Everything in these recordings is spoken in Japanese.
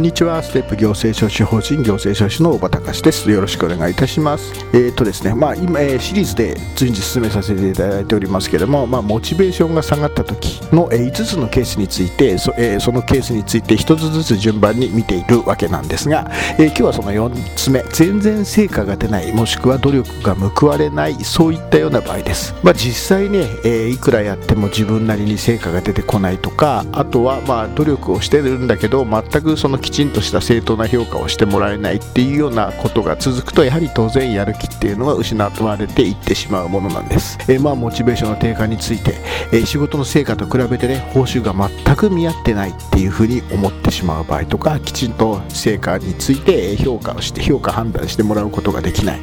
んにちは。ステップ行政書士法人行政書士の小場隆です。よろしくお願いいたします。えっ、ー、とですねまあ今、えー、シリーズで随時進めさせていただいておりますけれどもまあモチベーションが下がった時の、えー、5つのケースについてそ,、えー、そのケースについて1つずつ順番に見ているわけなんですが、えー、今日はその4つ目。全然成果が出ないもしくは努力が報われないそういったような場合です。まあ実際ね、えー、いくらやっても自分なりに成果が出てこないとかあとはまあ努力をしてるんだけど全くそのきちんとした正当な評価をしてもらえないっていうようなことが続くとやはり当然やる気っていうのは失われていってしまうものなんです、えー、まあモチベーションの低下について、えー、仕事の成果と比べてね報酬が全く見合ってないっていうふうに思ってしまう場合とかきちんと成果について評価をして評価判断してもらうことができない。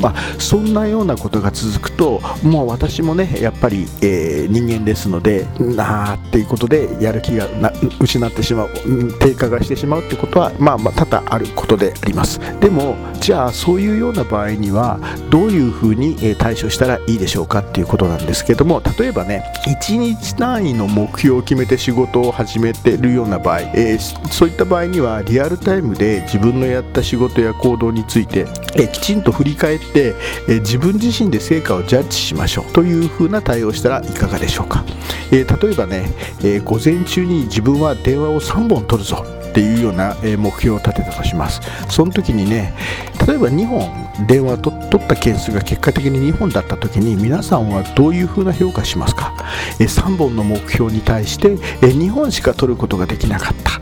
まあそんなようなことが続くともう私もねやっぱり、えー、人間ですのでなあっていうことでやる気が失ってしまう低下がしてしまうってことは、まあ、まあ多々あることであります。でもじゃあそういうような場合にはどういうふうに対処したらいいでしょうかっていうことなんですけども例えばね1日単位の目標を決めて仕事を始めてるような場合、えー、そういった場合にはリアルタイムで自分のやった仕事や行動について、えー、きちんと振り返って、えー、自分自身で成果をジャッジしましょう。というふうな対応したらいかがでしょうか、え例えばね、え午前中に自分は電話を3本取るぞ。っていうような目標を立てたとします。その時にね例えば2本電話を取った件数が結果的に2本だった時に皆さんはどういうふうな評価しますか？3本の目標に対して2本しか取ることができなかった。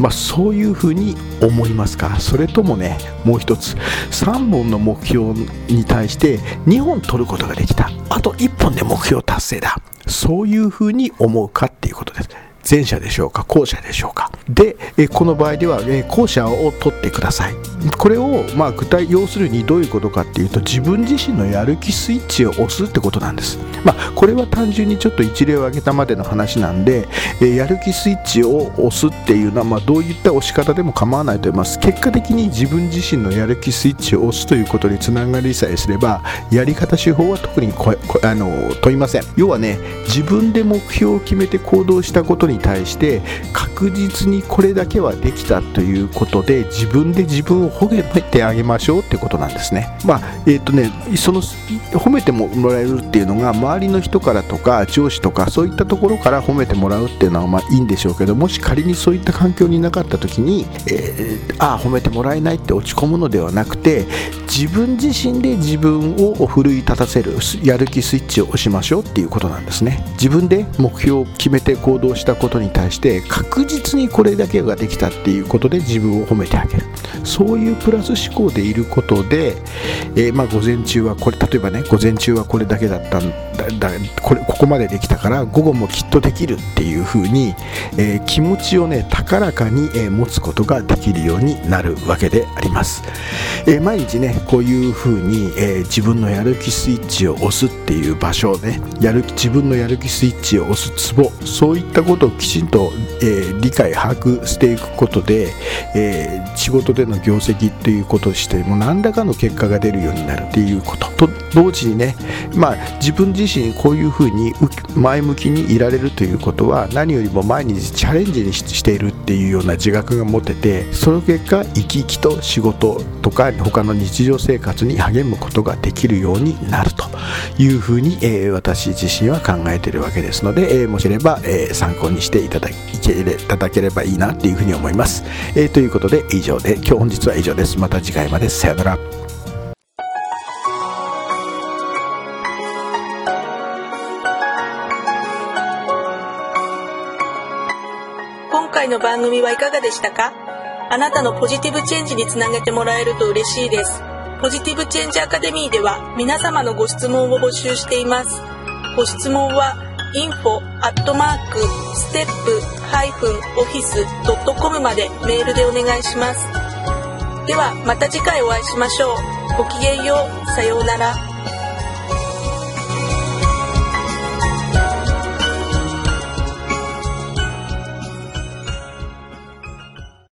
まあ、そういうふうに思いますか？それともねもう一つ3本の目標に対して2本取ることができた。あと1本で目標達成だ。そういうふうに思うかっていうことです。前者でしょうか後者でしょうか。でこの場合では後者を取ってください。これをまあ具体要するにどういうことかっていうと自分自身のやる気スイッチを押すってことなんです。まあこれは単純にちょっと一例を挙げたまでの話なんでやる気スイッチを押すっていうのはまあどういった押し方でも構わないと思います。結果的に自分自身のやる気スイッチを押すということにつながりさえすればやり方手法は特にこあの問いません。要はね自分で目標を決めて行動したことに対して確実にこれだけはできたということで自分で自分を褒めてあげましょうってことなんですね。まあえっ、ー、とねその褒めてもらえるっていうのが周りの人からとか上司とかそういったところから褒めてもらうっていうのはまあいいんでしょうけどもし仮にそういった環境になかった時に、えー、ああ褒めてもらえないって落ち込むのではなくて自分自身で自分を奮い立たせるやる気スイッチを押しましょうっていうことなんですね。自分で目標を決めて行動したこことに対して確実にこれだけができたっていうことで自分を褒めてあげる。そういうプラス思考でいることで、えー、まあ午前中はこれ例えばね午前中はこれだけだったんだこれここまでできたから午後もきっとできるっていう風に、えー、気持ちをね高らかに、えー、持つことができるようになるわけであります、え毎日ねこういう風に、え自分のやる気スイッチを押すっていう場所をねやる自分のやる気スイッチを押すツボそういったことをきちんと、えー、理解把握していくことで、えー、仕事での業績ということをしても何らかの結果が出るようになるっていうことと同時にねまあ自分自身こういうふうに前向きにいられるということは何よりも毎日チャレンジにしているっていうような自覚が持ててその結果生き生きと仕事とか他の日常生活に励むことができるようになるというふうに、えー、私自身は考えているわけですので、えー、もしれば、えー、参考にしていただければいいなっていうふうに思います。えー、ということで以上で今日本日は以上です。また次回までさよなら。回の番組はいかがでしたか？あなたのポジティブチェンジにつなげてもらえると嬉しいです。ポジティブチェンジアカデミーでは皆様のご質問を募集しています。ご質問は info アットマークステップハイフンオフィスドットコムまでメールでお願いします。ではまた次回お会いしましょう。ごきげんよう。さようなら。